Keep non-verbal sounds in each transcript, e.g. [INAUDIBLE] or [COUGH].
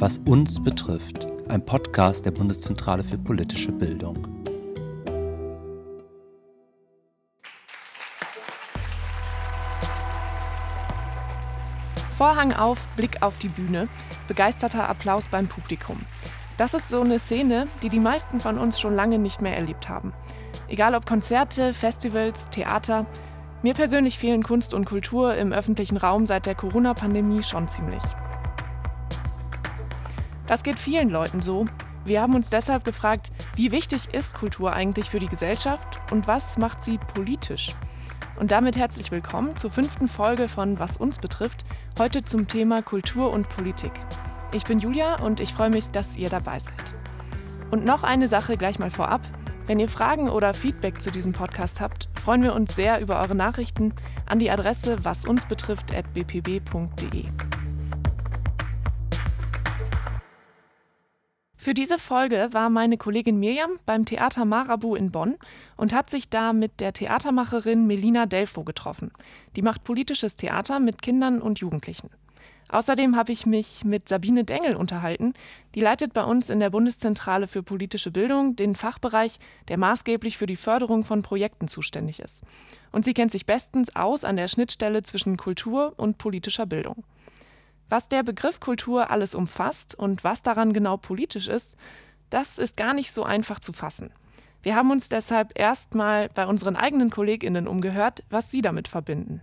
Was uns betrifft, ein Podcast der Bundeszentrale für politische Bildung. Vorhang auf, Blick auf die Bühne, begeisterter Applaus beim Publikum. Das ist so eine Szene, die die meisten von uns schon lange nicht mehr erlebt haben. Egal ob Konzerte, Festivals, Theater, mir persönlich fehlen Kunst und Kultur im öffentlichen Raum seit der Corona-Pandemie schon ziemlich. Das geht vielen Leuten so. Wir haben uns deshalb gefragt, wie wichtig ist Kultur eigentlich für die Gesellschaft und was macht sie politisch? Und damit herzlich willkommen zur fünften Folge von Was uns betrifft, heute zum Thema Kultur und Politik. Ich bin Julia und ich freue mich, dass ihr dabei seid. Und noch eine Sache gleich mal vorab. Wenn ihr Fragen oder Feedback zu diesem Podcast habt, freuen wir uns sehr über eure Nachrichten an die Adresse wasunsbetrifft.bpb.de. Für diese Folge war meine Kollegin Mirjam beim Theater Marabu in Bonn und hat sich da mit der Theatermacherin Melina Delfo getroffen. Die macht politisches Theater mit Kindern und Jugendlichen. Außerdem habe ich mich mit Sabine Dengel unterhalten. Die leitet bei uns in der Bundeszentrale für politische Bildung den Fachbereich, der maßgeblich für die Förderung von Projekten zuständig ist. Und sie kennt sich bestens aus an der Schnittstelle zwischen Kultur und politischer Bildung. Was der Begriff Kultur alles umfasst und was daran genau politisch ist, das ist gar nicht so einfach zu fassen. Wir haben uns deshalb erstmal bei unseren eigenen Kolleginnen umgehört, was sie damit verbinden.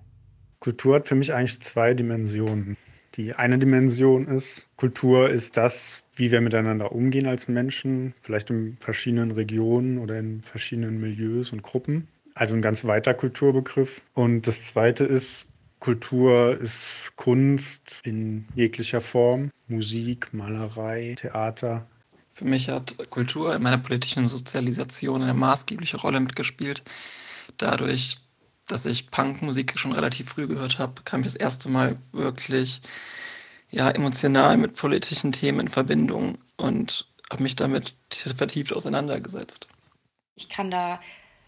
Kultur hat für mich eigentlich zwei Dimensionen. Die eine Dimension ist, Kultur ist das, wie wir miteinander umgehen als Menschen, vielleicht in verschiedenen Regionen oder in verschiedenen Milieus und Gruppen. Also ein ganz weiter Kulturbegriff. Und das zweite ist, Kultur ist Kunst in jeglicher Form, Musik, Malerei, Theater. Für mich hat Kultur in meiner politischen Sozialisation eine maßgebliche Rolle mitgespielt. Dadurch, dass ich Punkmusik schon relativ früh gehört habe, kam ich das erste Mal wirklich ja, emotional mit politischen Themen in Verbindung und habe mich damit vertieft auseinandergesetzt. Ich kann da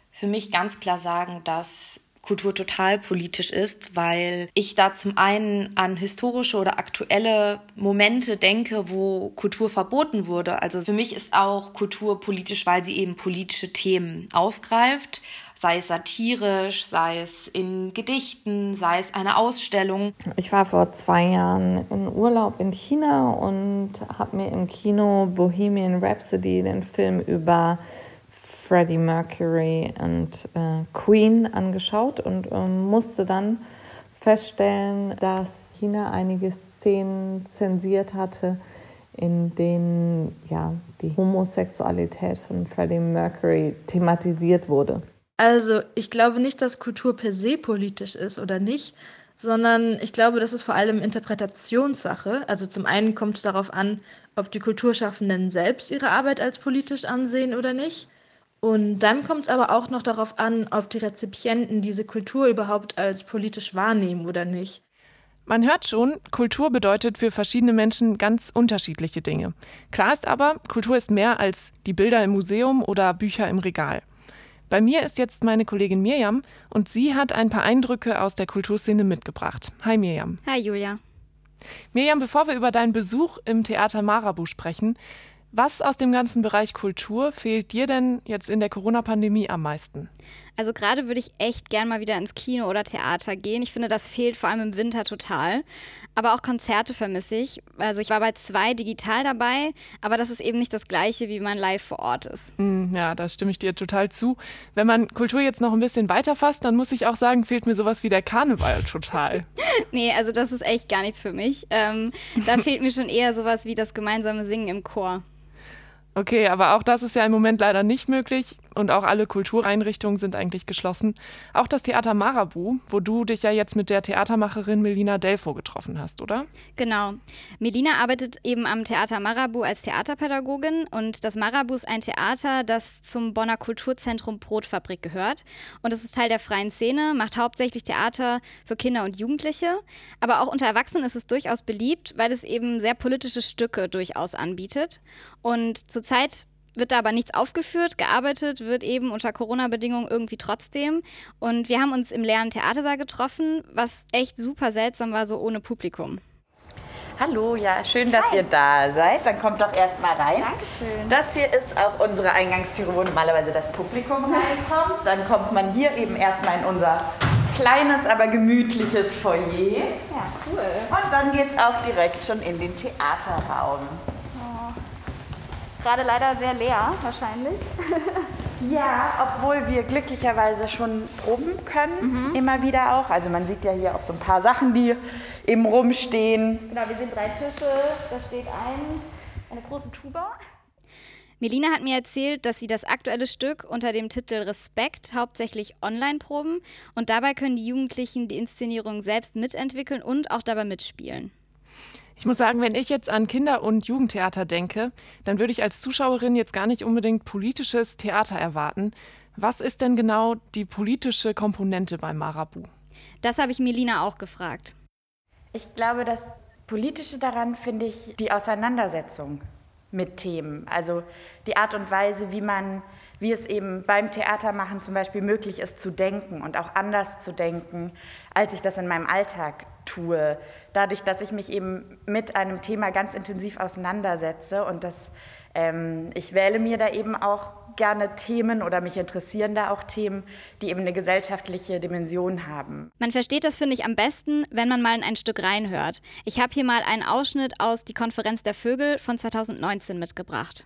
für mich ganz klar sagen, dass Kultur total politisch ist, weil ich da zum einen an historische oder aktuelle Momente denke, wo Kultur verboten wurde. Also für mich ist auch Kultur politisch, weil sie eben politische Themen aufgreift sei es satirisch, sei es in Gedichten, sei es eine Ausstellung. Ich war vor zwei Jahren in Urlaub in China und habe mir im Kino Bohemian Rhapsody, den Film über Freddie Mercury und äh, Queen angeschaut und ähm, musste dann feststellen, dass China einige Szenen zensiert hatte, in denen ja, die Homosexualität von Freddie Mercury thematisiert wurde. Also ich glaube nicht, dass Kultur per se politisch ist oder nicht, sondern ich glaube, das ist vor allem Interpretationssache. Also zum einen kommt es darauf an, ob die Kulturschaffenden selbst ihre Arbeit als politisch ansehen oder nicht. Und dann kommt es aber auch noch darauf an, ob die Rezipienten diese Kultur überhaupt als politisch wahrnehmen oder nicht. Man hört schon, Kultur bedeutet für verschiedene Menschen ganz unterschiedliche Dinge. Klar ist aber, Kultur ist mehr als die Bilder im Museum oder Bücher im Regal. Bei mir ist jetzt meine Kollegin Mirjam und sie hat ein paar Eindrücke aus der Kulturszene mitgebracht. Hi Mirjam. Hi Julia. Mirjam, bevor wir über deinen Besuch im Theater Marabu sprechen, was aus dem ganzen Bereich Kultur fehlt dir denn jetzt in der Corona-Pandemie am meisten? Also gerade würde ich echt gern mal wieder ins Kino oder Theater gehen. Ich finde, das fehlt vor allem im Winter total. Aber auch Konzerte vermisse ich. Also ich war bei zwei digital dabei, aber das ist eben nicht das gleiche, wie man live vor Ort ist. Mm, ja, da stimme ich dir total zu. Wenn man Kultur jetzt noch ein bisschen weiter fasst, dann muss ich auch sagen, fehlt mir sowas wie der Karneval total. [LAUGHS] nee, also das ist echt gar nichts für mich. Ähm, da [LAUGHS] fehlt mir schon eher sowas wie das gemeinsame Singen im Chor. Okay, aber auch das ist ja im Moment leider nicht möglich und auch alle Kultureinrichtungen sind eigentlich geschlossen. Auch das Theater Marabu, wo du dich ja jetzt mit der Theatermacherin Melina Delfo getroffen hast, oder? Genau. Melina arbeitet eben am Theater Marabu als Theaterpädagogin und das Marabu ist ein Theater, das zum Bonner Kulturzentrum Brotfabrik gehört. Und es ist Teil der freien Szene, macht hauptsächlich Theater für Kinder und Jugendliche. Aber auch unter Erwachsenen ist es durchaus beliebt, weil es eben sehr politische Stücke durchaus anbietet. Und zurzeit wird da aber nichts aufgeführt, gearbeitet wird eben unter Corona-Bedingungen irgendwie trotzdem. Und wir haben uns im leeren Theatersaal getroffen, was echt super seltsam war, so ohne Publikum. Hallo, ja, schön, dass Hi. ihr da seid. Dann kommt doch erst mal rein. Dankeschön. Das hier ist auch unsere Eingangstüre, wo normalerweise das Publikum reinkommt. Dann kommt man hier eben erstmal in unser kleines, aber gemütliches Foyer. Ja, cool. Und dann geht es auch direkt schon in den Theaterraum. Gerade leider sehr leer, wahrscheinlich. [LAUGHS] Ja, obwohl wir glücklicherweise schon proben können, mhm. immer wieder auch. Also man sieht ja hier auch so ein paar Sachen, die eben rumstehen. Genau, wir sehen drei Tische, da steht ein, eine große Tuba. Melina hat mir erzählt, dass sie das aktuelle Stück unter dem Titel Respekt hauptsächlich online proben und dabei können die Jugendlichen die Inszenierung selbst mitentwickeln und auch dabei mitspielen. Ich muss sagen, wenn ich jetzt an Kinder- und Jugendtheater denke, dann würde ich als Zuschauerin jetzt gar nicht unbedingt politisches Theater erwarten. Was ist denn genau die politische Komponente beim Marabu? Das habe ich Melina auch gefragt. Ich glaube, das Politische daran finde ich die Auseinandersetzung mit Themen. Also die Art und Weise, wie man, wie es eben beim Theatermachen zum Beispiel möglich ist zu denken und auch anders zu denken, als ich das in meinem Alltag tue. Dadurch, dass ich mich eben mit einem Thema ganz intensiv auseinandersetze und das, ähm, ich wähle mir da eben auch gerne Themen oder mich interessieren da auch Themen, die eben eine gesellschaftliche Dimension haben. Man versteht das, finde ich, am besten, wenn man mal in ein Stück reinhört. Ich habe hier mal einen Ausschnitt aus Die Konferenz der Vögel von 2019 mitgebracht.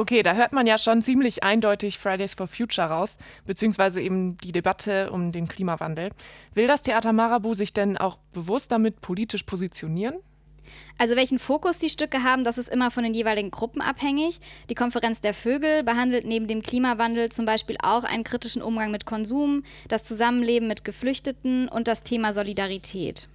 Okay, da hört man ja schon ziemlich eindeutig Fridays for Future raus, beziehungsweise eben die Debatte um den Klimawandel. Will das Theater Marabu sich denn auch bewusst damit politisch positionieren? Also welchen Fokus die Stücke haben, das ist immer von den jeweiligen Gruppen abhängig. Die Konferenz der Vögel behandelt neben dem Klimawandel zum Beispiel auch einen kritischen Umgang mit Konsum, das Zusammenleben mit Geflüchteten und das Thema Solidarität.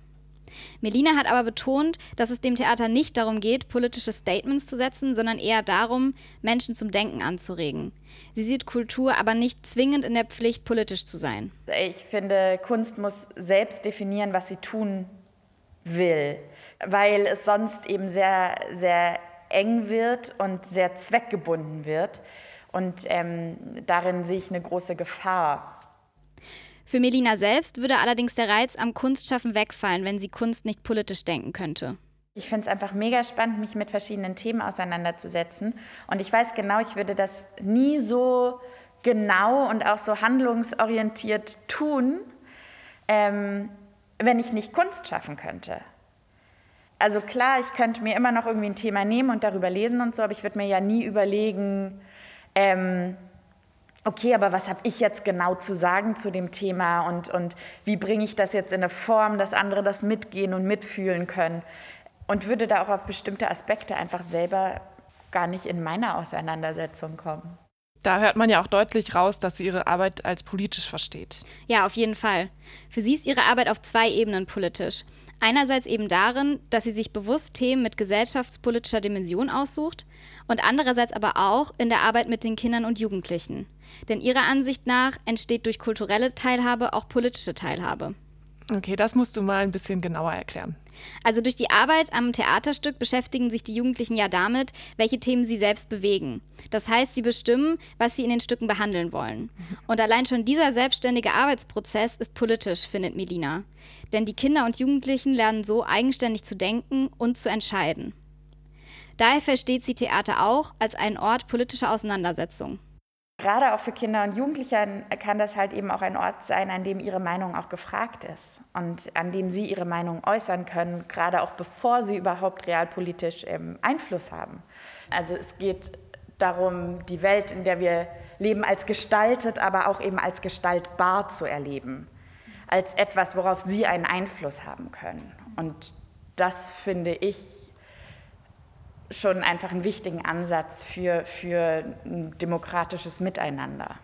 Melina hat aber betont, dass es dem Theater nicht darum geht, politische Statements zu setzen, sondern eher darum, Menschen zum Denken anzuregen. Sie sieht Kultur aber nicht zwingend in der Pflicht, politisch zu sein. Ich finde, Kunst muss selbst definieren, was sie tun will, weil es sonst eben sehr, sehr eng wird und sehr zweckgebunden wird. Und ähm, darin sehe ich eine große Gefahr. Für Melina selbst würde allerdings der Reiz am Kunstschaffen wegfallen, wenn sie Kunst nicht politisch denken könnte. Ich finde es einfach mega spannend, mich mit verschiedenen Themen auseinanderzusetzen. Und ich weiß genau, ich würde das nie so genau und auch so handlungsorientiert tun, ähm, wenn ich nicht Kunst schaffen könnte. Also klar, ich könnte mir immer noch irgendwie ein Thema nehmen und darüber lesen und so, aber ich würde mir ja nie überlegen, ähm, okay, aber was habe ich jetzt genau zu sagen zu dem Thema und, und wie bringe ich das jetzt in eine Form, dass andere das mitgehen und mitfühlen können und würde da auch auf bestimmte Aspekte einfach selber gar nicht in meiner Auseinandersetzung kommen. Da hört man ja auch deutlich raus, dass sie ihre Arbeit als politisch versteht. Ja, auf jeden Fall. Für sie ist ihre Arbeit auf zwei Ebenen politisch. Einerseits eben darin, dass sie sich bewusst Themen mit gesellschaftspolitischer Dimension aussucht und andererseits aber auch in der Arbeit mit den Kindern und Jugendlichen. Denn ihrer Ansicht nach entsteht durch kulturelle Teilhabe auch politische Teilhabe. Okay, das musst du mal ein bisschen genauer erklären. Also durch die Arbeit am Theaterstück beschäftigen sich die Jugendlichen ja damit, welche Themen sie selbst bewegen. Das heißt, sie bestimmen, was sie in den Stücken behandeln wollen. Und allein schon dieser selbstständige Arbeitsprozess ist politisch, findet Melina. Denn die Kinder und Jugendlichen lernen so eigenständig zu denken und zu entscheiden. Daher versteht sie Theater auch als einen Ort politischer Auseinandersetzung. Gerade auch für Kinder und Jugendliche kann das halt eben auch ein Ort sein, an dem ihre Meinung auch gefragt ist und an dem sie ihre Meinung äußern können, gerade auch bevor sie überhaupt realpolitisch ähm, Einfluss haben. Also es geht darum, die Welt, in der wir leben, als gestaltet, aber auch eben als gestaltbar zu erleben, als etwas, worauf sie einen Einfluss haben können. Und das finde ich schon einfach einen wichtigen Ansatz für, für ein demokratisches Miteinander.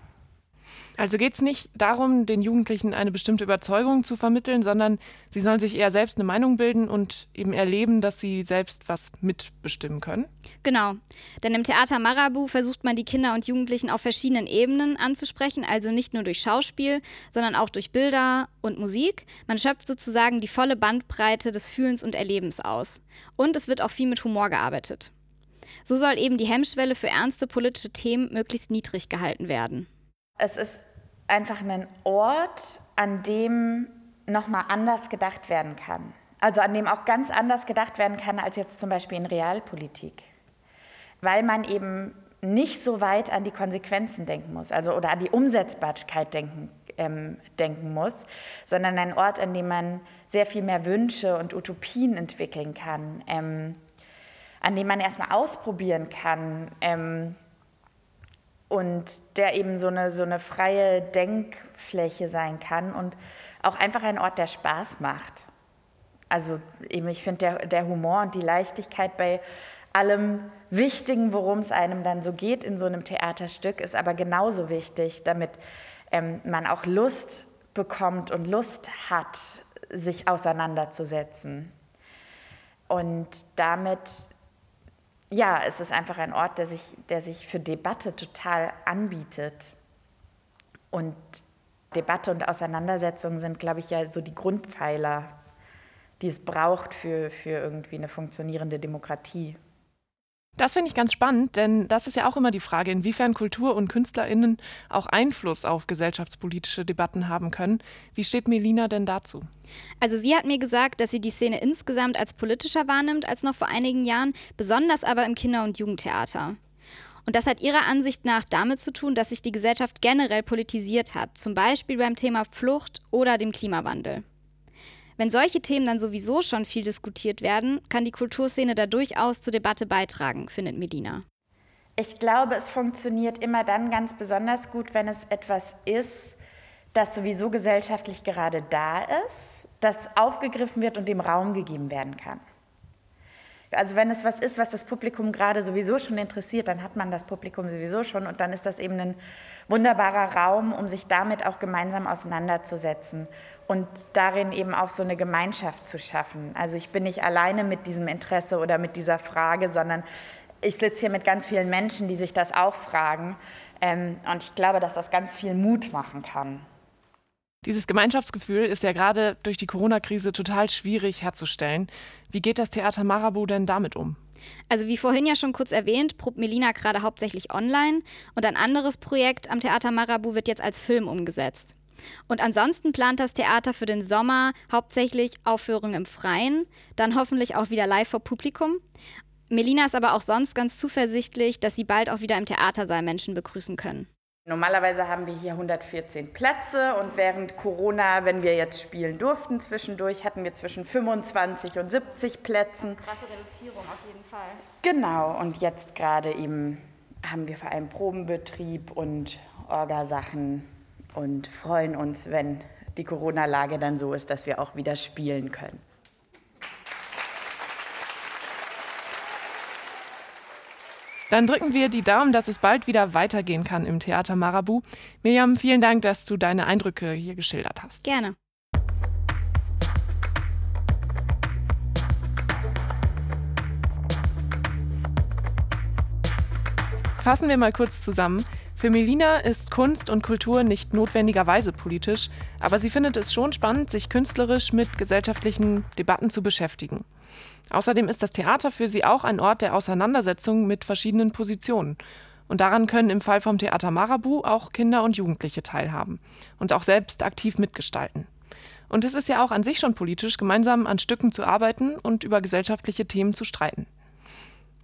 Also geht es nicht darum, den Jugendlichen eine bestimmte Überzeugung zu vermitteln, sondern sie sollen sich eher selbst eine Meinung bilden und eben erleben, dass sie selbst was mitbestimmen können? Genau. Denn im Theater Marabu versucht man die Kinder und Jugendlichen auf verschiedenen Ebenen anzusprechen, also nicht nur durch Schauspiel, sondern auch durch Bilder und Musik. Man schöpft sozusagen die volle Bandbreite des Fühlens und Erlebens aus. Und es wird auch viel mit Humor gearbeitet. So soll eben die Hemmschwelle für ernste politische Themen möglichst niedrig gehalten werden. Es ist einfach ein Ort, an dem nochmal anders gedacht werden kann. Also an dem auch ganz anders gedacht werden kann als jetzt zum Beispiel in Realpolitik. Weil man eben nicht so weit an die Konsequenzen denken muss, also oder an die Umsetzbarkeit denken, ähm, denken muss, sondern ein Ort, an dem man sehr viel mehr Wünsche und Utopien entwickeln kann, ähm, an dem man erstmal ausprobieren kann, ähm, und der eben so eine, so eine freie Denkfläche sein kann und auch einfach ein Ort, der Spaß macht. Also eben, ich finde, der, der Humor und die Leichtigkeit bei allem Wichtigen, worum es einem dann so geht in so einem Theaterstück, ist aber genauso wichtig, damit ähm, man auch Lust bekommt und Lust hat, sich auseinanderzusetzen. Und damit ja, es ist einfach ein Ort, der sich, der sich für Debatte total anbietet. Und Debatte und Auseinandersetzung sind, glaube ich, ja so die Grundpfeiler, die es braucht für, für irgendwie eine funktionierende Demokratie. Das finde ich ganz spannend, denn das ist ja auch immer die Frage, inwiefern Kultur und KünstlerInnen auch Einfluss auf gesellschaftspolitische Debatten haben können. Wie steht Melina denn dazu? Also sie hat mir gesagt, dass sie die Szene insgesamt als politischer wahrnimmt als noch vor einigen Jahren, besonders aber im Kinder- und Jugendtheater. Und das hat ihrer Ansicht nach damit zu tun, dass sich die Gesellschaft generell politisiert hat, zum Beispiel beim Thema Flucht oder dem Klimawandel. Wenn solche Themen dann sowieso schon viel diskutiert werden, kann die Kulturszene da durchaus zur Debatte beitragen, findet Melina. Ich glaube, es funktioniert immer dann ganz besonders gut, wenn es etwas ist, das sowieso gesellschaftlich gerade da ist, das aufgegriffen wird und dem Raum gegeben werden kann. Also wenn es was ist, was das Publikum gerade sowieso schon interessiert, dann hat man das Publikum sowieso schon und dann ist das eben ein wunderbarer Raum, um sich damit auch gemeinsam auseinanderzusetzen und darin eben auch so eine Gemeinschaft zu schaffen. Also ich bin nicht alleine mit diesem Interesse oder mit dieser Frage, sondern ich sitze hier mit ganz vielen Menschen, die sich das auch fragen. Ähm, und ich glaube, dass das ganz viel Mut machen kann. Dieses Gemeinschaftsgefühl ist ja gerade durch die Corona-Krise total schwierig herzustellen. Wie geht das Theater Marabu denn damit um? Also wie vorhin ja schon kurz erwähnt, probt Melina gerade hauptsächlich online und ein anderes Projekt am Theater Marabu wird jetzt als Film umgesetzt. Und ansonsten plant das Theater für den Sommer hauptsächlich Aufführungen im Freien, dann hoffentlich auch wieder live vor Publikum. Melina ist aber auch sonst ganz zuversichtlich, dass sie bald auch wieder im Theatersaal Menschen begrüßen können. Normalerweise haben wir hier 114 Plätze und während Corona, wenn wir jetzt spielen durften zwischendurch, hatten wir zwischen 25 und 70 Plätzen. Krasse Reduzierung auf jeden Fall. Genau, und jetzt gerade eben haben wir vor allem Probenbetrieb und Orgasachen und freuen uns, wenn die Corona-Lage dann so ist, dass wir auch wieder spielen können. Dann drücken wir die Daumen, dass es bald wieder weitergehen kann im Theater Marabu. Miriam, vielen Dank, dass du deine Eindrücke hier geschildert hast. Gerne. Fassen wir mal kurz zusammen. Für Melina ist Kunst und Kultur nicht notwendigerweise politisch, aber sie findet es schon spannend, sich künstlerisch mit gesellschaftlichen Debatten zu beschäftigen. Außerdem ist das Theater für sie auch ein Ort der Auseinandersetzung mit verschiedenen Positionen. Und daran können im Fall vom Theater Marabu auch Kinder und Jugendliche teilhaben und auch selbst aktiv mitgestalten. Und es ist ja auch an sich schon politisch, gemeinsam an Stücken zu arbeiten und über gesellschaftliche Themen zu streiten.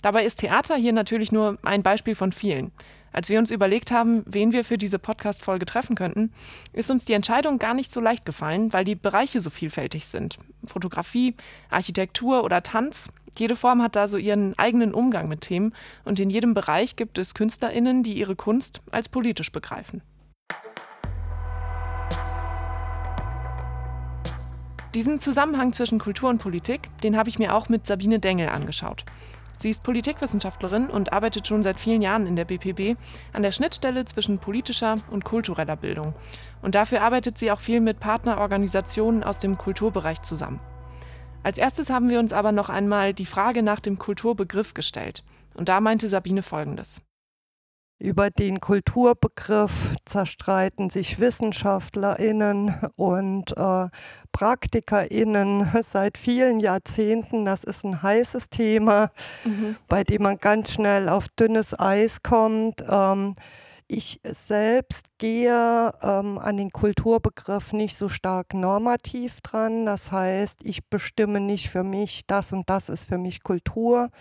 Dabei ist Theater hier natürlich nur ein Beispiel von vielen. Als wir uns überlegt haben, wen wir für diese Podcast-Folge treffen könnten, ist uns die Entscheidung gar nicht so leicht gefallen, weil die Bereiche so vielfältig sind. Fotografie, Architektur oder Tanz. Jede Form hat da so ihren eigenen Umgang mit Themen und in jedem Bereich gibt es KünstlerInnen, die ihre Kunst als politisch begreifen. Diesen Zusammenhang zwischen Kultur und Politik, den habe ich mir auch mit Sabine Dengel angeschaut. Sie ist Politikwissenschaftlerin und arbeitet schon seit vielen Jahren in der BPB an der Schnittstelle zwischen politischer und kultureller Bildung. Und dafür arbeitet sie auch viel mit Partnerorganisationen aus dem Kulturbereich zusammen. Als erstes haben wir uns aber noch einmal die Frage nach dem Kulturbegriff gestellt. Und da meinte Sabine Folgendes. Über den Kulturbegriff zerstreiten sich Wissenschaftlerinnen und äh, Praktikerinnen [LAUGHS] seit vielen Jahrzehnten. Das ist ein heißes Thema, mhm. bei dem man ganz schnell auf dünnes Eis kommt. Ähm, ich selbst gehe ähm, an den Kulturbegriff nicht so stark normativ dran. Das heißt, ich bestimme nicht für mich, das und das ist für mich Kultur,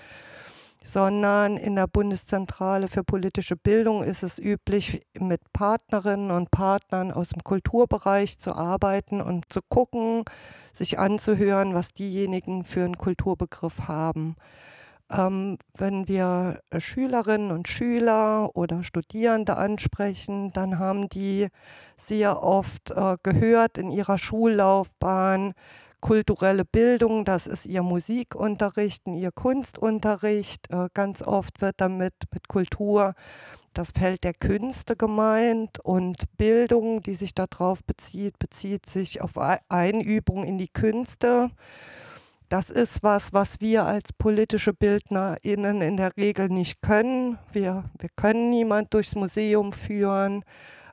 sondern in der Bundeszentrale für politische Bildung ist es üblich, mit Partnerinnen und Partnern aus dem Kulturbereich zu arbeiten und zu gucken, sich anzuhören, was diejenigen für einen Kulturbegriff haben. Ähm, wenn wir Schülerinnen und Schüler oder Studierende ansprechen, dann haben die sehr oft äh, gehört in ihrer Schullaufbahn, kulturelle Bildung, das ist ihr Musikunterricht, ihr Kunstunterricht. Äh, ganz oft wird damit mit Kultur das Feld der Künste gemeint und Bildung, die sich darauf bezieht, bezieht sich auf Einübung in die Künste. Das ist was, was wir als politische BildnerInnen in der Regel nicht können. Wir, wir können niemand durchs Museum führen.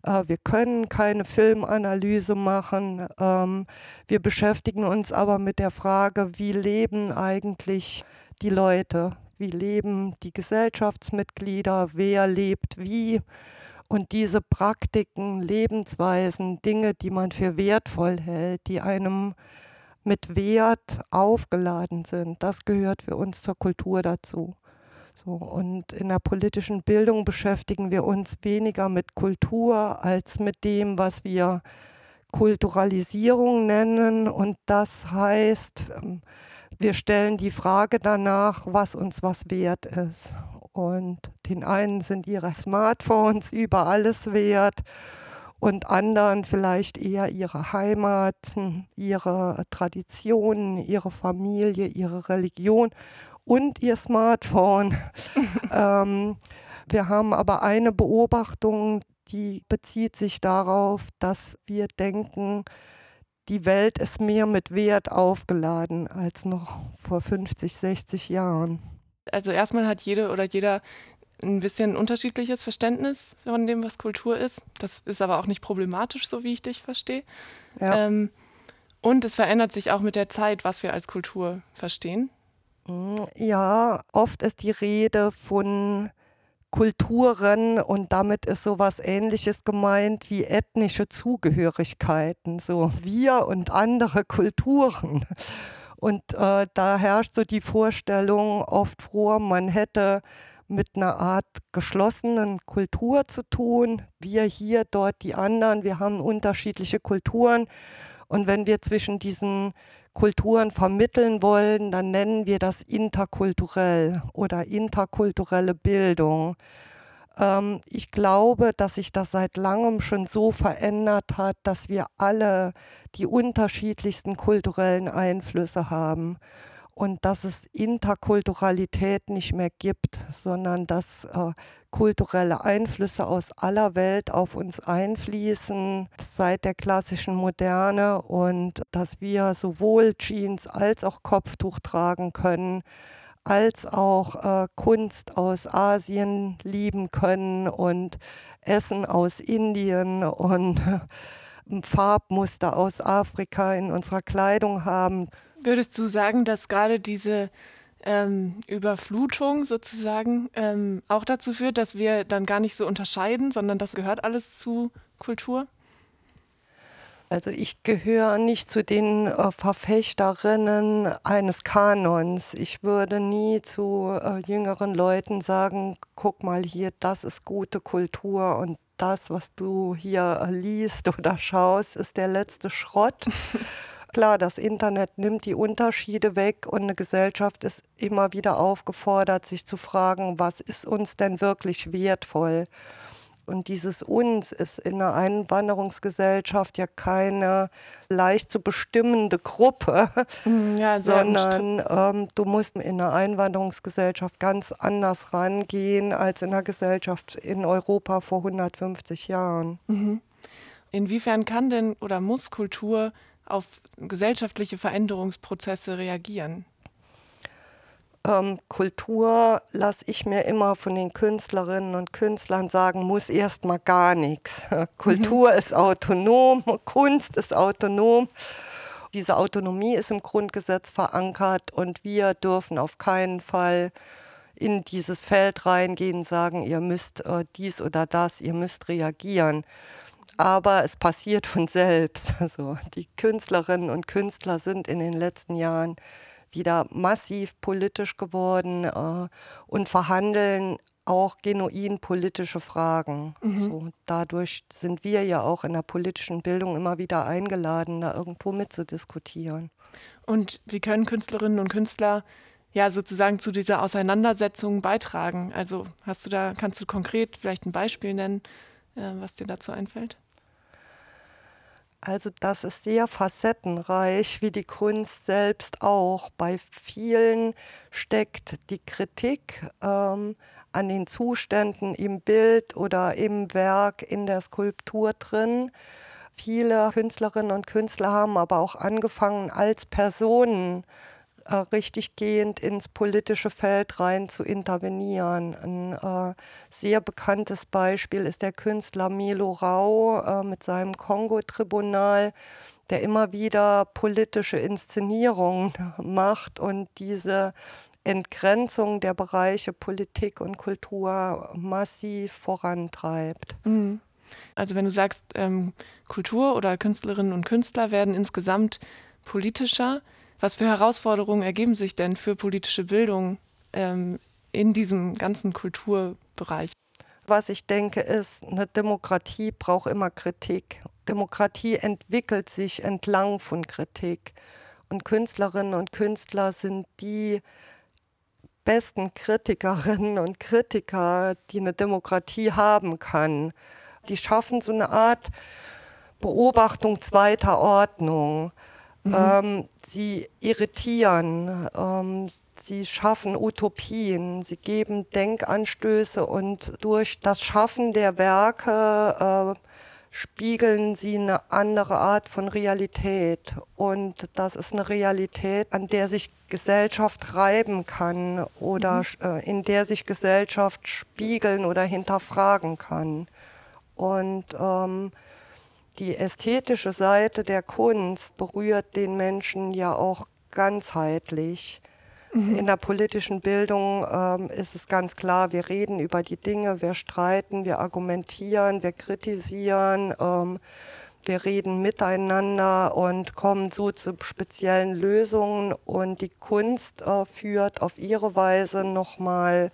Äh, wir können keine Filmanalyse machen. Ähm, wir beschäftigen uns aber mit der Frage, wie leben eigentlich die Leute? Wie leben die Gesellschaftsmitglieder? Wer lebt wie? Und diese Praktiken, Lebensweisen, Dinge, die man für wertvoll hält, die einem mit Wert aufgeladen sind, das gehört für uns zur Kultur dazu. So, und in der politischen Bildung beschäftigen wir uns weniger mit Kultur als mit dem, was wir Kulturalisierung nennen. Und das heißt, ähm, wir stellen die Frage danach, was uns was wert ist. Und den einen sind ihre Smartphones über alles wert und anderen vielleicht eher ihre Heimat, ihre Traditionen, ihre Familie, ihre Religion und ihr Smartphone. [LAUGHS] ähm, wir haben aber eine Beobachtung, die bezieht sich darauf, dass wir denken, die Welt ist mehr mit Wert aufgeladen als noch vor 50, 60 Jahren. Also erstmal hat jede oder jeder ein bisschen unterschiedliches Verständnis von dem, was Kultur ist. Das ist aber auch nicht problematisch, so wie ich dich verstehe. Ja. Ähm, und es verändert sich auch mit der Zeit, was wir als Kultur verstehen. Ja, oft ist die Rede von Kulturen und damit ist sowas ähnliches gemeint wie ethnische Zugehörigkeiten, so wir und andere Kulturen. Und äh, da herrscht so die Vorstellung oft vor, man hätte mit einer Art geschlossenen Kultur zu tun. Wir hier, dort die anderen, wir haben unterschiedliche Kulturen. Und wenn wir zwischen diesen Kulturen vermitteln wollen, dann nennen wir das interkulturell oder interkulturelle Bildung. Ähm, ich glaube, dass sich das seit langem schon so verändert hat, dass wir alle die unterschiedlichsten kulturellen Einflüsse haben und dass es Interkulturalität nicht mehr gibt, sondern dass äh, kulturelle Einflüsse aus aller Welt auf uns einfließen seit der klassischen Moderne und dass wir sowohl Jeans als auch Kopftuch tragen können, als auch äh, Kunst aus Asien lieben können und Essen aus Indien und [LAUGHS] Farbmuster aus Afrika in unserer Kleidung haben. Würdest du sagen, dass gerade diese ähm, Überflutung sozusagen ähm, auch dazu führt, dass wir dann gar nicht so unterscheiden, sondern das gehört alles zu Kultur? Also ich gehöre nicht zu den äh, Verfechterinnen eines Kanons. Ich würde nie zu äh, jüngeren Leuten sagen, guck mal hier, das ist gute Kultur und das, was du hier äh, liest oder schaust, ist der letzte Schrott. [LAUGHS] Klar, das Internet nimmt die Unterschiede weg und eine Gesellschaft ist immer wieder aufgefordert, sich zu fragen, was ist uns denn wirklich wertvoll? Und dieses uns ist in einer Einwanderungsgesellschaft ja keine leicht zu bestimmende Gruppe, Mhm, ja, sondern ähm, du musst in einer Einwanderungsgesellschaft ganz anders rangehen als in einer Gesellschaft in Europa vor 150 Jahren. Mhm. Inwiefern kann denn oder muss Kultur auf gesellschaftliche Veränderungsprozesse reagieren? Ähm, Kultur lasse ich mir immer von den Künstlerinnen und Künstlern sagen, muss erstmal gar nichts. [LAUGHS] Kultur ist autonom, Kunst ist autonom. Diese Autonomie ist im Grundgesetz verankert und wir dürfen auf keinen Fall in dieses Feld reingehen und sagen, ihr müsst äh, dies oder das, ihr müsst reagieren. Aber es passiert von selbst. [LAUGHS] Also die Künstlerinnen und Künstler sind in den letzten Jahren wieder massiv politisch geworden äh, und verhandeln auch genuin politische Fragen. Mhm. So, dadurch sind wir ja auch in der politischen Bildung immer wieder eingeladen, da irgendwo mitzudiskutieren. Und wie können Künstlerinnen und Künstler ja sozusagen zu dieser Auseinandersetzung beitragen? Also hast du da, kannst du konkret vielleicht ein Beispiel nennen, äh, was dir dazu einfällt? Also das ist sehr facettenreich, wie die Kunst selbst auch. Bei vielen steckt die Kritik ähm, an den Zuständen im Bild oder im Werk, in der Skulptur drin. Viele Künstlerinnen und Künstler haben aber auch angefangen, als Personen äh, richtiggehend ins politische Feld rein zu intervenieren. Ein äh, sehr bekanntes Beispiel ist der Künstler Milo Rau äh, mit seinem Kongo-Tribunal, der immer wieder politische Inszenierungen [LAUGHS] macht und diese Entgrenzung der Bereiche Politik und Kultur massiv vorantreibt. Mhm. Also wenn du sagst, ähm, Kultur oder Künstlerinnen und Künstler werden insgesamt politischer, was für Herausforderungen ergeben sich denn für politische Bildung ähm, in diesem ganzen Kulturbereich? Was ich denke, ist, eine Demokratie braucht immer Kritik. Demokratie entwickelt sich entlang von Kritik. Und Künstlerinnen und Künstler sind die besten Kritikerinnen [LAUGHS] und Kritiker, die eine Demokratie haben kann. Die schaffen so eine Art Beobachtung zweiter Ordnung. Mhm. Ähm, sie irritieren, ähm, sie schaffen Utopien, sie geben Denkanstöße und durch das Schaffen der Werke äh, spiegeln sie eine andere Art von Realität. Und das ist eine Realität, an der sich Gesellschaft reiben kann oder mhm. äh, in der sich Gesellschaft spiegeln oder hinterfragen kann. Und ähm, die ästhetische Seite der Kunst berührt den Menschen ja auch ganzheitlich. Mhm. In der politischen Bildung ähm, ist es ganz klar, wir reden über die Dinge, wir streiten, wir argumentieren, wir kritisieren, ähm, wir reden miteinander und kommen so zu speziellen Lösungen. Und die Kunst äh, führt auf ihre Weise nochmal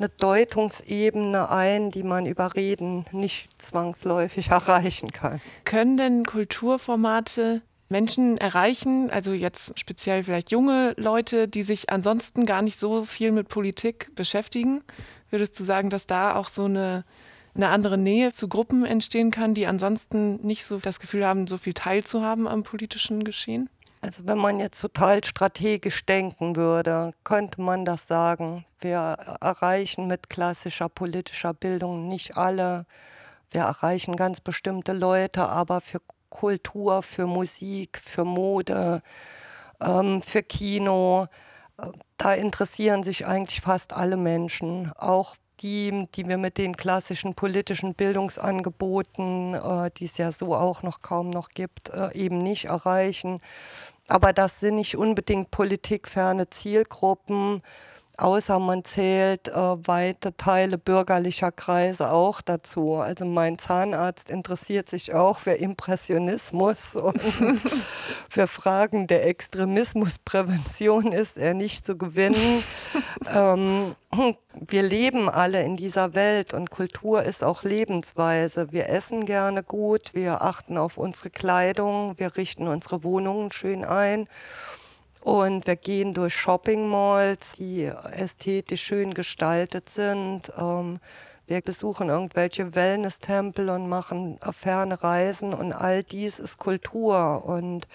eine Deutungsebene ein, die man über Reden nicht zwangsläufig erreichen kann. Können denn Kulturformate Menschen erreichen, also jetzt speziell vielleicht junge Leute, die sich ansonsten gar nicht so viel mit Politik beschäftigen? Würdest du sagen, dass da auch so eine, eine andere Nähe zu Gruppen entstehen kann, die ansonsten nicht so das Gefühl haben, so viel teilzuhaben am politischen Geschehen? Also wenn man jetzt total strategisch denken würde, könnte man das sagen. Wir erreichen mit klassischer politischer Bildung nicht alle. Wir erreichen ganz bestimmte Leute, aber für Kultur, für Musik, für Mode, ähm, für Kino, äh, da interessieren sich eigentlich fast alle Menschen, auch die, die wir mit den klassischen politischen Bildungsangeboten, äh, die es ja so auch noch kaum noch gibt, äh, eben nicht erreichen. Aber das sind nicht unbedingt politikferne Zielgruppen, außer man zählt äh, weite Teile bürgerlicher Kreise auch dazu. Also mein Zahnarzt interessiert sich auch für Impressionismus [LAUGHS] und [LAUGHS] für Fragen der Extremismusprävention ist er nicht zu gewinnen. [LAUGHS] ähm, wir leben alle in dieser Welt und Kultur ist auch Lebensweise. Wir essen gerne gut, wir achten auf unsere Kleidung, wir richten unsere Wohnungen schön ein. Und wir gehen durch Shopping Malls, die ästhetisch schön gestaltet sind. Ähm, Wir besuchen irgendwelche Wellness-Tempel und machen ferne Reisen und all dies ist Kultur. Und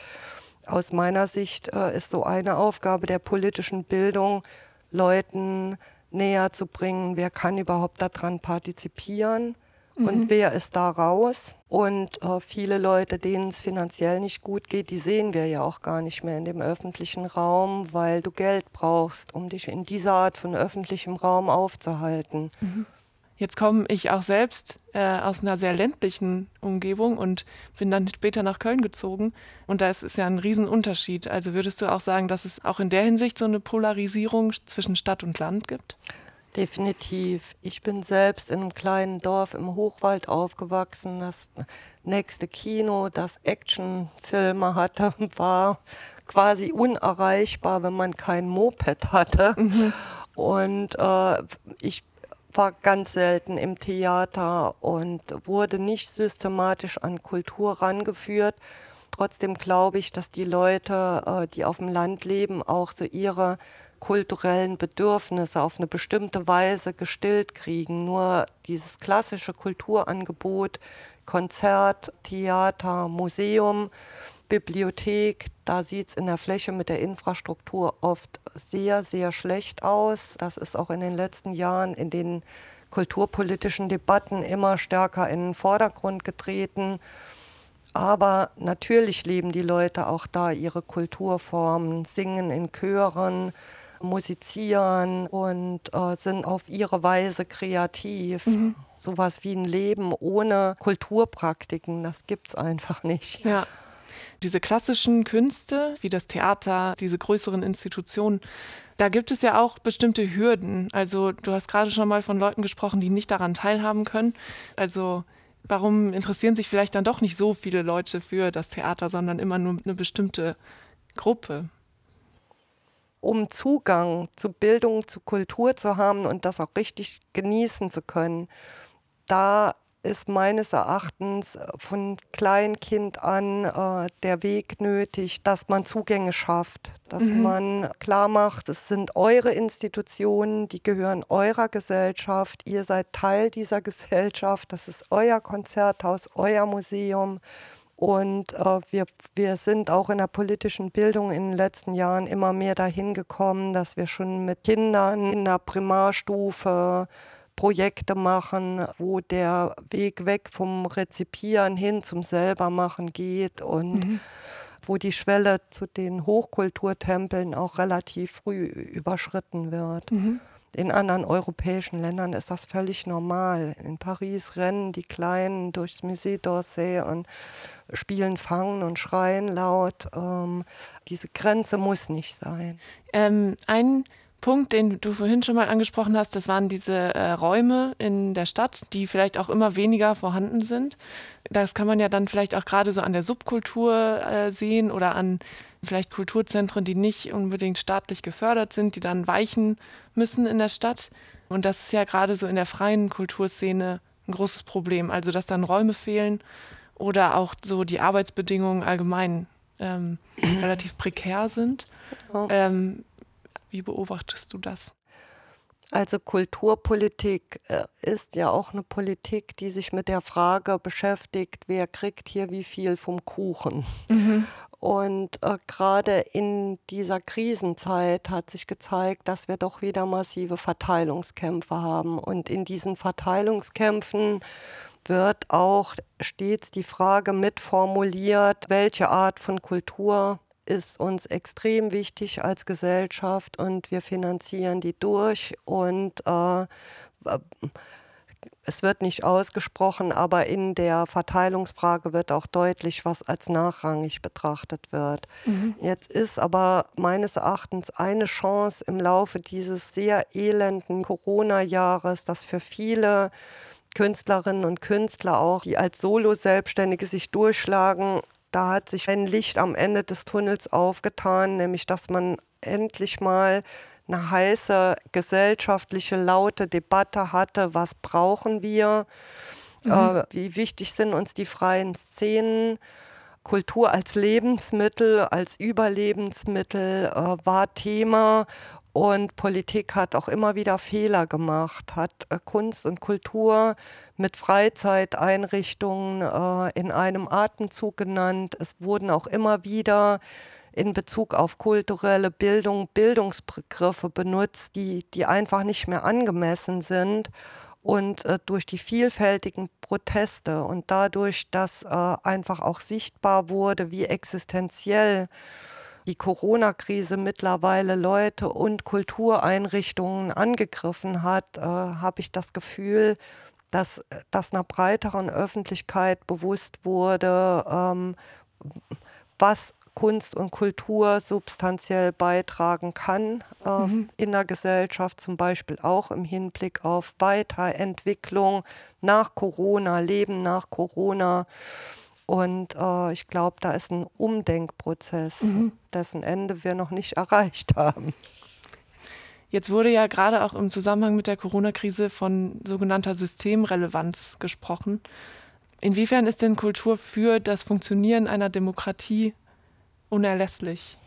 aus meiner Sicht äh, ist so eine Aufgabe der politischen Bildung, Leuten näher zu bringen, wer kann überhaupt daran partizipieren mhm. und wer ist da raus. Und äh, viele Leute, denen es finanziell nicht gut geht, die sehen wir ja auch gar nicht mehr in dem öffentlichen Raum, weil du Geld brauchst, um dich in dieser Art von öffentlichem Raum aufzuhalten. Mhm. Jetzt komme ich auch selbst äh, aus einer sehr ländlichen Umgebung und bin dann später nach Köln gezogen. Und da ist es ja ein Riesenunterschied. Also würdest du auch sagen, dass es auch in der Hinsicht so eine Polarisierung zwischen Stadt und Land gibt? Definitiv. Ich bin selbst in einem kleinen Dorf im Hochwald aufgewachsen. Das nächste Kino, das Actionfilme hatte, [LAUGHS] war quasi unerreichbar, wenn man kein Moped hatte. Mhm. Und äh, ich war ganz selten im Theater und wurde nicht systematisch an Kultur rangeführt. Trotzdem glaube ich, dass die Leute, äh, die auf dem Land leben, auch so ihre kulturellen Bedürfnisse auf eine bestimmte Weise gestillt kriegen. Nur dieses klassische Kulturangebot, Konzert, Theater, Museum, Bibliothek, da sieht es in der Fläche mit der Infrastruktur oft sehr, sehr schlecht aus. Das ist auch in den letzten Jahren in den kulturpolitischen Debatten immer stärker in den Vordergrund getreten. Aber natürlich leben die Leute auch da ihre Kulturformen, singen in Chören, musizieren und äh, sind auf ihre Weise kreativ. Mhm. Sowas wie ein Leben ohne Kulturpraktiken, das gibt es einfach nicht. Ja. Diese klassischen Künste, wie das Theater, diese größeren Institutionen, da gibt es ja auch bestimmte Hürden. Also du hast gerade schon mal von Leuten gesprochen, die nicht daran teilhaben können. Also warum interessieren sich vielleicht dann doch nicht so viele Leute für das Theater, sondern immer nur eine bestimmte Gruppe? Um Zugang zu Bildung, zu Kultur zu haben und das auch richtig genießen zu können, da ist meines Erachtens von Kleinkind an äh, der Weg nötig, dass man Zugänge schafft, dass mhm. man klar macht, es sind eure Institutionen, die gehören eurer Gesellschaft, ihr seid Teil dieser [LAUGHS] Gesellschaft, das ist euer Konzerthaus, euer Museum. Und äh, wir, wir sind auch in der politischen Bildung in den letzten Jahren immer mehr dahin gekommen, dass wir schon mit Kindern in der Primarstufe Projekte machen, wo der Weg weg vom Rezipieren hin zum Selbermachen geht und mhm. wo die Schwelle zu den Hochkulturtempeln auch relativ früh überschritten wird. Mhm. In anderen europäischen Ländern ist das völlig normal. In Paris rennen die Kleinen durchs Musée d'Orsay und spielen Fangen und schreien laut. Ähm, diese Grenze muss nicht sein. Ähm, ein Punkt, den du vorhin schon mal angesprochen hast, das waren diese äh, Räume in der Stadt, die vielleicht auch immer weniger vorhanden sind. Das kann man ja dann vielleicht auch gerade so an der Subkultur äh, sehen oder an vielleicht Kulturzentren, die nicht unbedingt staatlich gefördert sind, die dann weichen müssen in der Stadt. Und das ist ja gerade so in der freien Kulturszene ein großes Problem. Also, dass dann Räume fehlen oder auch so die Arbeitsbedingungen allgemein ähm, [CLEARS THROAT] relativ prekär sind. Ähm, wie beobachtest du das? Also Kulturpolitik äh, ist ja auch eine Politik, die sich mit der Frage beschäftigt, wer kriegt hier wie viel vom Kuchen. Mhm. Und äh, gerade in dieser Krisenzeit hat sich gezeigt, dass wir doch wieder massive Verteilungskämpfe haben. Und in diesen Verteilungskämpfen wird auch stets die Frage mitformuliert, welche Art von Kultur ist uns extrem wichtig als Gesellschaft und wir finanzieren die durch und äh, es wird nicht ausgesprochen, aber in der Verteilungsfrage wird auch deutlich, was als nachrangig betrachtet wird. Mhm. Jetzt ist aber meines Erachtens eine Chance im Laufe dieses sehr elenden Corona-Jahres, dass für viele Künstlerinnen und Künstler auch, die als Solo-Selbstständige sich durchschlagen, da hat sich ein Licht am Ende des Tunnels aufgetan, nämlich dass man endlich mal eine heiße gesellschaftliche, laute Debatte hatte, was brauchen wir, mhm. äh, wie wichtig sind uns die freien Szenen. Kultur als Lebensmittel, als Überlebensmittel äh, war Thema Und Politik hat auch immer wieder Fehler gemacht, hat äh, Kunst und Kultur mit Freizeiteinrichtungen äh, in einem Atemzug genannt. Es wurden auch immer wieder in Bezug auf kulturelle Bildung Bildungsbegriffe benutzt, die, die einfach nicht mehr angemessen sind. Und äh, durch die vielfältigen Proteste und dadurch, dass äh, einfach auch sichtbar wurde, wie existenziell die Corona-Krise mittlerweile Leute und Kultureinrichtungen angegriffen hat, äh, habe ich das Gefühl, dass das einer breiteren Öffentlichkeit bewusst wurde, ähm, was Kunst und Kultur substanziell beitragen kann äh, mhm. in der Gesellschaft, zum Beispiel auch im Hinblick auf Weiterentwicklung nach Corona, Leben nach Corona. Und äh, ich glaube, da ist ein Umdenkprozess, mhm. dessen Ende wir noch nicht [LAUGHS] erreicht haben. Jetzt wurde ja gerade auch im Zusammenhang mit der Corona-Krise von sogenannter Systemrelevanz gesprochen. Inwiefern ist denn Kultur für das Funktionieren einer Demokratie unerlässlich?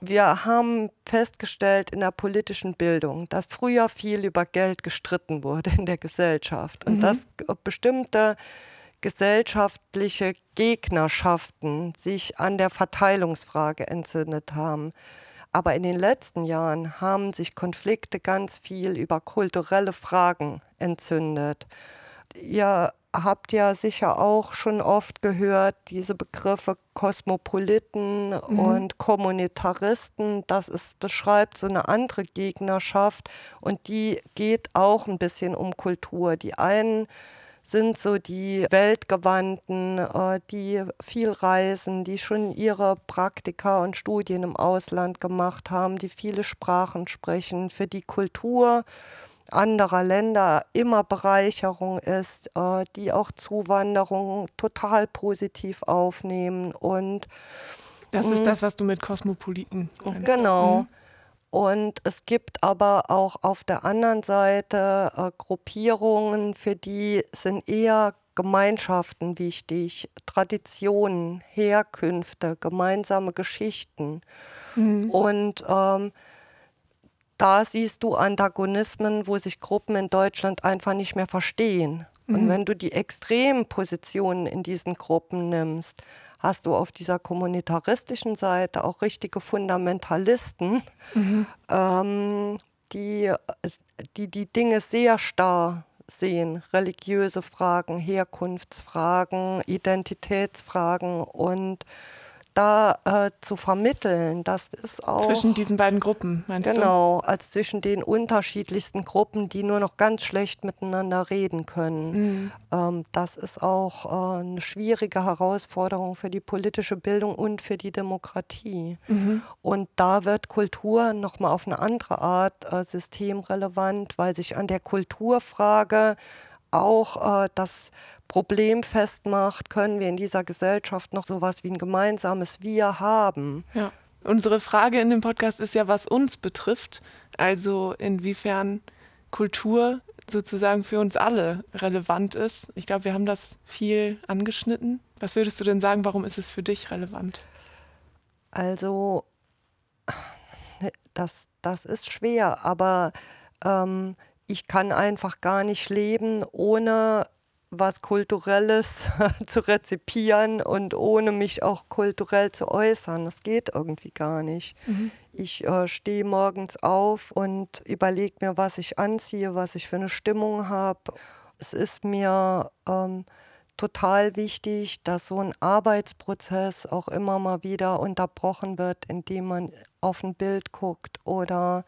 Wir haben festgestellt in der politischen Bildung, dass früher viel über Geld gestritten wurde in der Gesellschaft und mhm. dass bestimmte gesellschaftliche Gegnerschaften sich an der Verteilungsfrage entzündet haben. Aber in den letzten Jahren haben sich Konflikte ganz viel über kulturelle Fragen entzündet. Ihr habt ja sicher auch schon oft gehört, diese Begriffe Kosmopoliten mhm. und Kommunitaristen. Das ist, beschreibt so eine andere Gegnerschaft und die geht auch ein bisschen um Kultur. Die einen sind so die Weltgewandten, äh, die viel reisen, die schon ihre Praktika und Studien im Ausland gemacht haben, die viele Sprachen sprechen, für die Kultur anderer Länder immer Bereicherung ist, äh, die auch Zuwanderung total positiv aufnehmen und das ist mm, das, was du mit Kosmopoliten meinst. Genau. Mhm. Und es gibt aber auch auf der anderen Seite äh, Gruppierungen, für die sind eher Gemeinschaften wichtig, Traditionen, Herkünfte, gemeinsame Geschichten. Mhm. Und ähm, da siehst du Antagonismen, wo sich Gruppen in Deutschland einfach nicht mehr verstehen. Mhm. Und wenn du die extremen Positionen in diesen Gruppen nimmst, hast du auf dieser kommunitaristischen Seite auch richtige Fundamentalisten, mhm. ähm, die, die die Dinge sehr starr sehen, religiöse Fragen, Herkunftsfragen, Identitätsfragen und da äh, zu vermitteln, das ist auch. Zwischen diesen beiden Gruppen, meinst genau, du? Genau, als zwischen den unterschiedlichsten Gruppen, die nur noch ganz schlecht miteinander reden können. Mhm. Ähm, das ist auch äh, eine schwierige Herausforderung für die politische Bildung und für die Demokratie. Mhm. Und da wird Kultur nochmal auf eine andere Art äh, systemrelevant, weil sich an der Kulturfrage auch äh, das Problem festmacht, können wir in dieser Gesellschaft noch so etwas wie ein gemeinsames Wir haben. Ja. Unsere Frage in dem Podcast ist ja, was uns betrifft. Also inwiefern Kultur sozusagen für uns alle relevant ist. Ich glaube, wir haben das viel angeschnitten. Was würdest du denn sagen, warum ist es für dich relevant? Also, das, das ist schwer, aber ähm, ich kann einfach gar nicht leben, ohne was Kulturelles [LAUGHS] zu rezipieren und ohne mich auch kulturell zu äußern. Das geht irgendwie gar nicht. Mhm. Ich äh, stehe morgens auf und überlege mir, was ich anziehe, was ich für eine Stimmung habe. Es ist mir ähm, total wichtig, dass so ein Arbeitsprozess auch immer mal wieder unterbrochen wird, indem man auf ein Bild guckt oder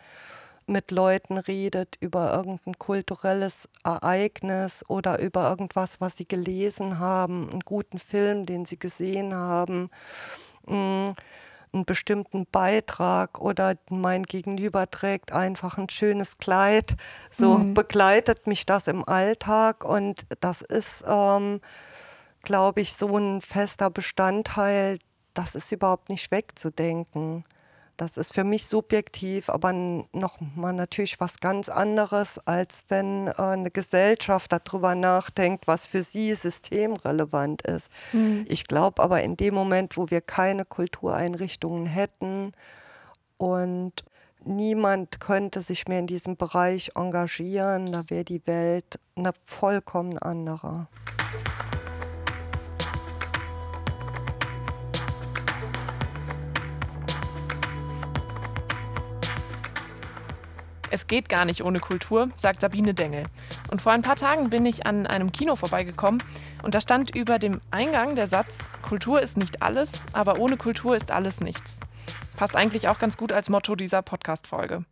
mit Leuten redet über irgendein kulturelles Ereignis oder über irgendwas, was sie gelesen haben, einen guten Film, den sie gesehen haben, mm, einen bestimmten Beitrag oder mein Gegenüber trägt einfach ein schönes Kleid. So mhm. begleitet mich das im Alltag und das ist, ähm, glaube ich, so ein fester Bestandteil, das ist überhaupt nicht wegzudenken. Das ist für mich subjektiv, aber nochmal natürlich was ganz anderes, als wenn äh, eine Gesellschaft darüber nachdenkt, was für sie systemrelevant ist. Mhm. Ich glaube aber in dem Moment, wo wir keine Kultureinrichtungen hätten und niemand könnte sich mehr in diesem Bereich engagieren, da wäre die Welt eine vollkommen andere. Es geht gar nicht ohne Kultur, sagt Sabine Dengel. Und vor ein paar Tagen bin ich an einem Kino vorbeigekommen und da stand über dem Eingang der Satz, Kultur ist nicht alles, aber ohne Kultur ist alles nichts. Passt eigentlich auch ganz gut als Motto dieser Podcast-Folge.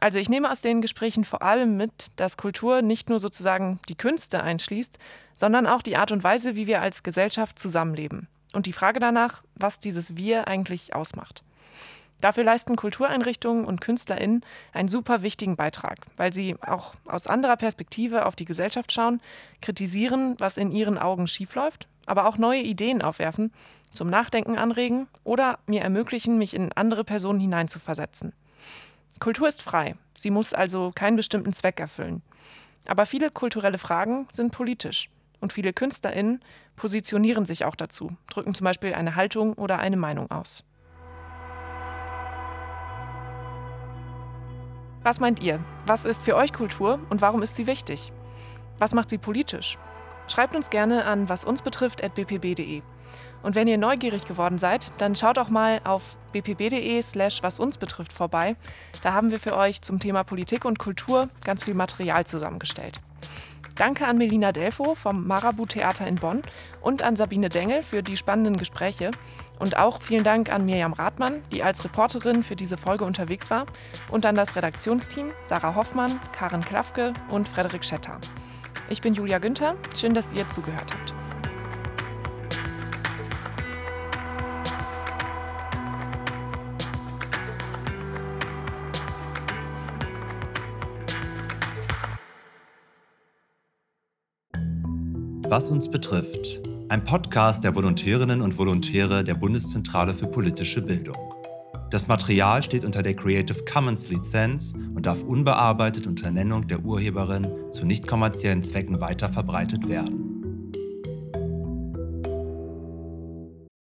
Also ich nehme aus den Gesprächen vor allem mit, dass Kultur nicht nur sozusagen die Künste einschließt, sondern auch die Art und Weise, wie wir als Gesellschaft zusammenleben. Und die Frage danach, was dieses Wir eigentlich ausmacht. Dafür leisten Kultureinrichtungen und KünstlerInnen einen super wichtigen Beitrag, weil sie auch aus anderer Perspektive auf die Gesellschaft schauen, kritisieren, was in ihren Augen schiefläuft, aber auch neue Ideen aufwerfen, zum Nachdenken anregen oder mir ermöglichen, mich in andere Personen hineinzuversetzen. Kultur ist frei, sie muss also keinen bestimmten Zweck erfüllen. Aber viele kulturelle Fragen sind politisch und viele KünstlerInnen positionieren sich auch dazu, drücken zum Beispiel eine Haltung oder eine Meinung aus. Was meint ihr? Was ist für euch Kultur und warum ist sie wichtig? Was macht sie politisch? Schreibt uns gerne an wasunsbetrifft.bpb.de. Und wenn ihr neugierig geworden seid, dann schaut auch mal auf bpb.de slash was uns betrifft vorbei. Da haben wir für euch zum Thema Politik und Kultur ganz viel Material zusammengestellt. Danke an Melina Delfo vom Marabu Theater in Bonn und an Sabine Dengel für die spannenden Gespräche. Und auch vielen Dank an Mirjam Rathmann, die als Reporterin für diese Folge unterwegs war, und an das Redaktionsteam Sarah Hoffmann, Karen Klafke und Frederik Schetter. Ich bin Julia Günther. Schön, dass ihr zugehört habt. Was uns betrifft. Ein Podcast der Volontärinnen und Volontäre der Bundeszentrale für politische Bildung. Das Material steht unter der Creative Commons Lizenz und darf unbearbeitet unter Nennung der Urheberin zu nicht kommerziellen Zwecken weiterverbreitet werden.